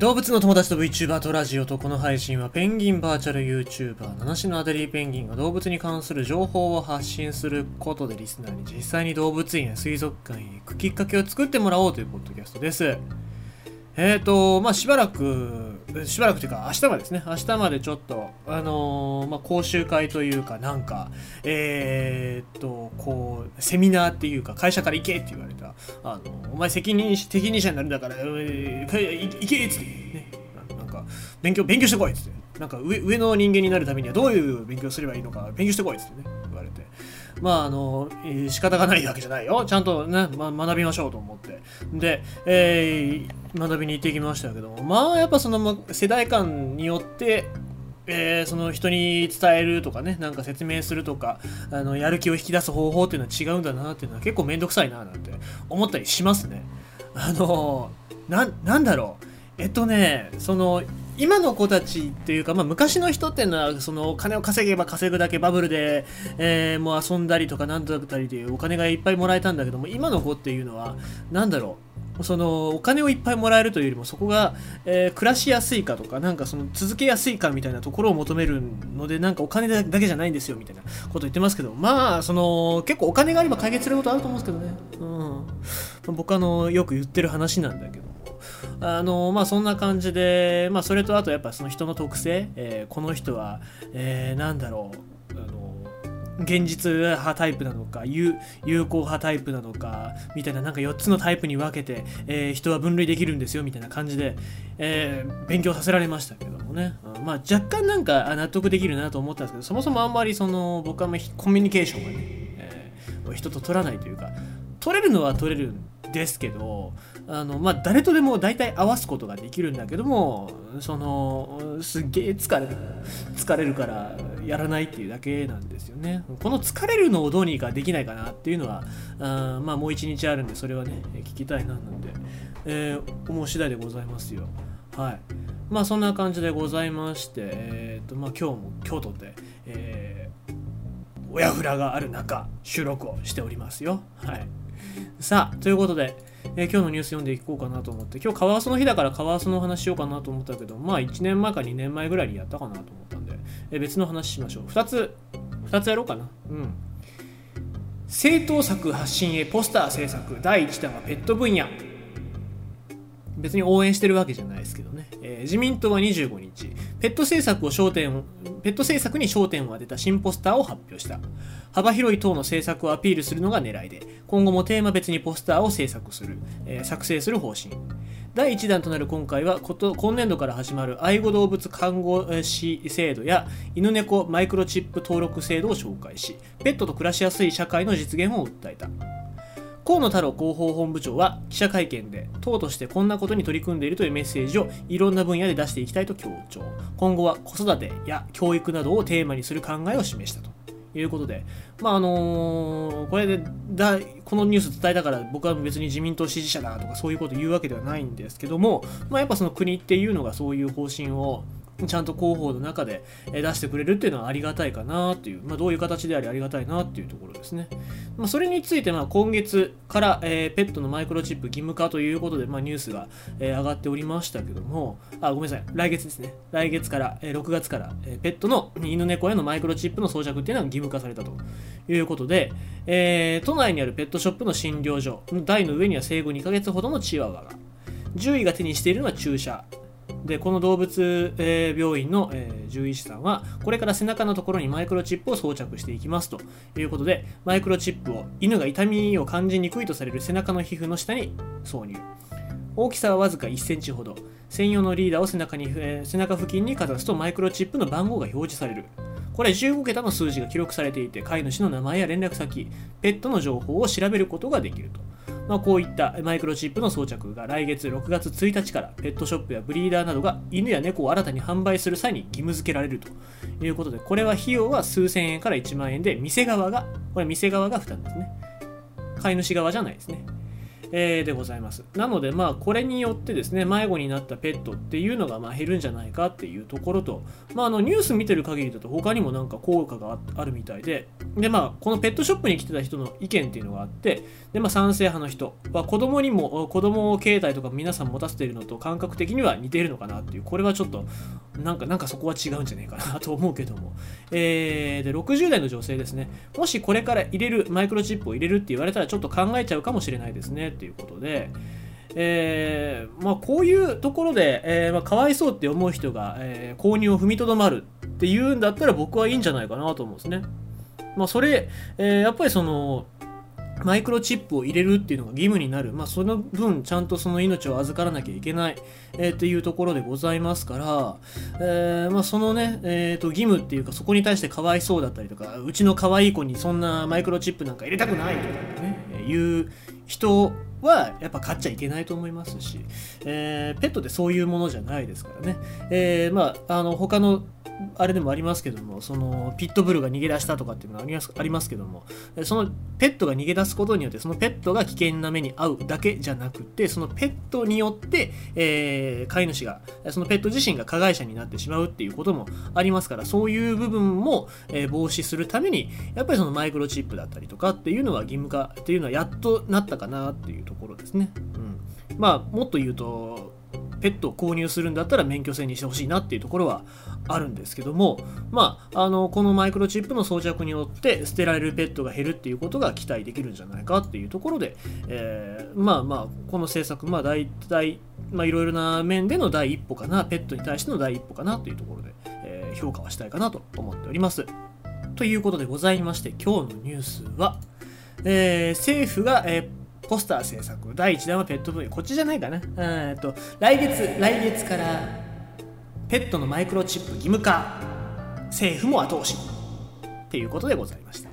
動物の友達と VTuber とラジオとこの配信はペンギンバーチャル YouTuber 七種のアデリーペンギンが動物に関する情報を発信することでリスナーに実際に動物園や水族館へ行くきっかけを作ってもらおうというポッドキャストです。えーとまあしばらくしばらくというか明日までですね。明日までちょっとあのー、まあ講習会というかなんかえー、っとこうセミナーっていうか会社から行けって言われた。あのお前責任責任者になるんだから、えー、行けっつってね。なんか勉強勉強してこいっつって。なんか上上の人間になるためにはどういう勉強すればいいのか勉強してこいっつってね。まああの、仕方がないわけじゃないよちゃんとね、ま、学びましょうと思ってで、えー、学びに行ってきましたけどもまあやっぱその世代間によってえー、その人に伝えるとかね、なんか説明するとか、あの、やる気を引き出す方法っていうのは違うんだなっていうのは結構めんどくさいななんて思ったりしますね。あのな、なんだろう。えっとね、その、今の子たちっていうか、まあ、昔の人っていうのはその金を稼げば稼ぐだけバブルで、えー、もう遊んだりとかなんだったりでお金がいっぱいもらえたんだけども今の子っていうのは何だろう。そのお金をいっぱいもらえるというよりもそこが、えー、暮らしやすいかとかなんかその続けやすいかみたいなところを求めるのでなんかお金だけじゃないんですよみたいなこと言ってますけどまあその結構お金があれば解決することあると思うんですけどね、うん、僕あのよく言ってる話なんだけど。あのまあそんな感じで、まあ、それとあとやっぱその人の特性、えー、この人は、えー、なんだろうあの現実派タイプなのか有有効派タイプなのかみたいななんか4つのタイプに分けて、えー、人は分類できるんですよみたいな感じで、えー、勉強させられましたけどもね、まあ若干なんか納得できるなと思ったんですけどそもそもあんまりその僕はコミュニケーションがね、えー、人と取らないというか取れるのは取れるんですけどあの、まあ、誰とでも大体合わすことができるんだけどもそのすっげえ疲れる疲れるからやらないっていうだけなんですよね。この疲れるのをどうにかできないかなっていうのはあまあもう一日あるんでそれはね聞きたいななんで、えー、思う次第でございますよ。はい。まあそんな感じでございまして、えーとまあ、今日も京都で、えー、親フラがある中収録をしておりますよ。はい。さあ、ということで、えー、今日のニュース読んでいこうかなと思って、今日カワウソの日だからカワウソの話しようかなと思ったけど、まあ1年前か2年前ぐらいにやったかなと思ったんで、えー、別の話しましょう。2つ、2つやろうかな。うん。正当策発信へポスター制作第1弾はペット分野。別に応援してるわけじゃないですけどね。えー、自民党は25日、ペット政策を焦点ペット政策に焦点を当てた新ポスターを発表した。幅広い党の政策をアピールするのが狙いで、今後もテーマ別にポスターを制作する、えー、作成する方針。第1弾となる今回は今年度から始まる愛護動物看護師制度や犬猫マイクロチップ登録制度を紹介しペットと暮らしやすい社会の実現を訴えた河野太郎広報本部長は記者会見で党としてこんなことに取り組んでいるというメッセージをいろんな分野で出していきたいと強調。今後は子育てや教育などをテーマにする考えを示したということで、まああのー、これでだこのニュース伝えたから僕は別に自民党支持者だとかそういうこと言うわけではないんですけども、まあ、やっぱその国っていうのがそういう方針をちゃんと広報の中で出してくれるっていうのはありがたいかなっていう、まあ、どういう形でありありがたいなっていうところですね。まあ、それについてまあ今月から、えー、ペットのマイクロチップ義務化ということで、まあ、ニュースが、えー、上がっておりましたけども、あ、ごめんなさい、来月ですね。来月から、えー、6月から、え、ペットの犬猫へのマイクロチップの装着っていうのが義務化されたということで、え、都内にあるペットショップの診療所台の上には生後2ヶ月ほどのチワワが、獣医が手にしているのは注射、でこの動物、え、病院の、え、獣医師さんはこれから背中のところにマイクロチップを装着していきますということでマイクロチップを犬が痛みを感じにくいとされる背中の皮膚の下に挿入。大きさはわずか1センチほど。専用のリーダーを背中に、え、背中付近にかざすとマイクロチップの番号が表示される。これ15桁の数字が記録されていて飼い主の名前や連絡先ペットの情報を調べることができると。まあ、こういったマイクロチップの装着が来月6月1日からペットショップやブリーダーなどが犬や猫を新たに販売する際に義務付けられるということで、これは費用は数千円から1万円で、店側が、これ店側が負担ですね。飼い主側じゃないですね。えー、でございます。なので、まあ、これによってですね、迷子になったペットっていうのがまあ減るんじゃないかっていうところと、まあ、あのニュース見てる限りだと他にもなんか効果があるみたいで、で、まあ、このペットショップに来てた人の意見っていうのがあって、で、まあ、賛成派の人は子供にも、子供を携帯とか皆さん持たせているのと感覚的には似ているのかなっていう、これはちょっと、なんか、なんかそこは違うんじゃないかなと思うけども、えー、で、60代の女性ですね、もしこれから入れる、マイクロチップを入れるって言われたらちょっと考えちゃうかもしれないですね。っていうことで、えーまあ、こういうところで、えーまあ、かわいそうって思う人が、えー、購入を踏みとどまるっていうんだったら僕はいいんじゃないかなと思うんですね。まあ、それ、え、やっぱりそのマイクロチップを入れるっていうのが義務になる、まあ、その分ちゃんとその命を預からなきゃいけない、えー、っていうところでございますから、えーまあ、そのね、えーと、義務っていうかそこに対してかわいそうだったりとかうちの可愛い子にそんなマイクロチップなんか入れたくないとかね、えー、いう人はやっぱ買っちゃいけないと思いますし、えー、ペットってそういうものじゃないですからね、えー、まああの他のあれでもありますけども、そのピットブルが逃げ出したとかっていうのがありますありますけども、そのペットが逃げ出すことによって、そのペットが危険な目に遭うだけじゃなくて、そのペットによって、えー、飼い主が、そのペット自身が加害者になってしまうっていうこともありますから、そういう部分も、えー、防止するために、やっぱりそのマイクロチップだったりとかっていうのは義務化っていうのはやっとなったかなっていうところですね。うん、まあ、もっと言うと、ペットを購入するんだったら免許制にしてほしいなっていうところはあるんですけども、まあ、あのこのマイクロチップの装着によって捨てられるペットが減るっていうことが期待できるんじゃないかっていうところで、えー、まあまあこの政策まあ大体まあいろいろな面での第一歩かなペットに対しての第一歩かなというところで、えー、評価はしたいかなと思っております。ということでございまして今日のニュースは、えー、政府が、えーポスター制作第1弾はペット分野こっちじゃないかなえっと来月来月からペットのマイクロチップ義務化。政府も後押し。ということでございました。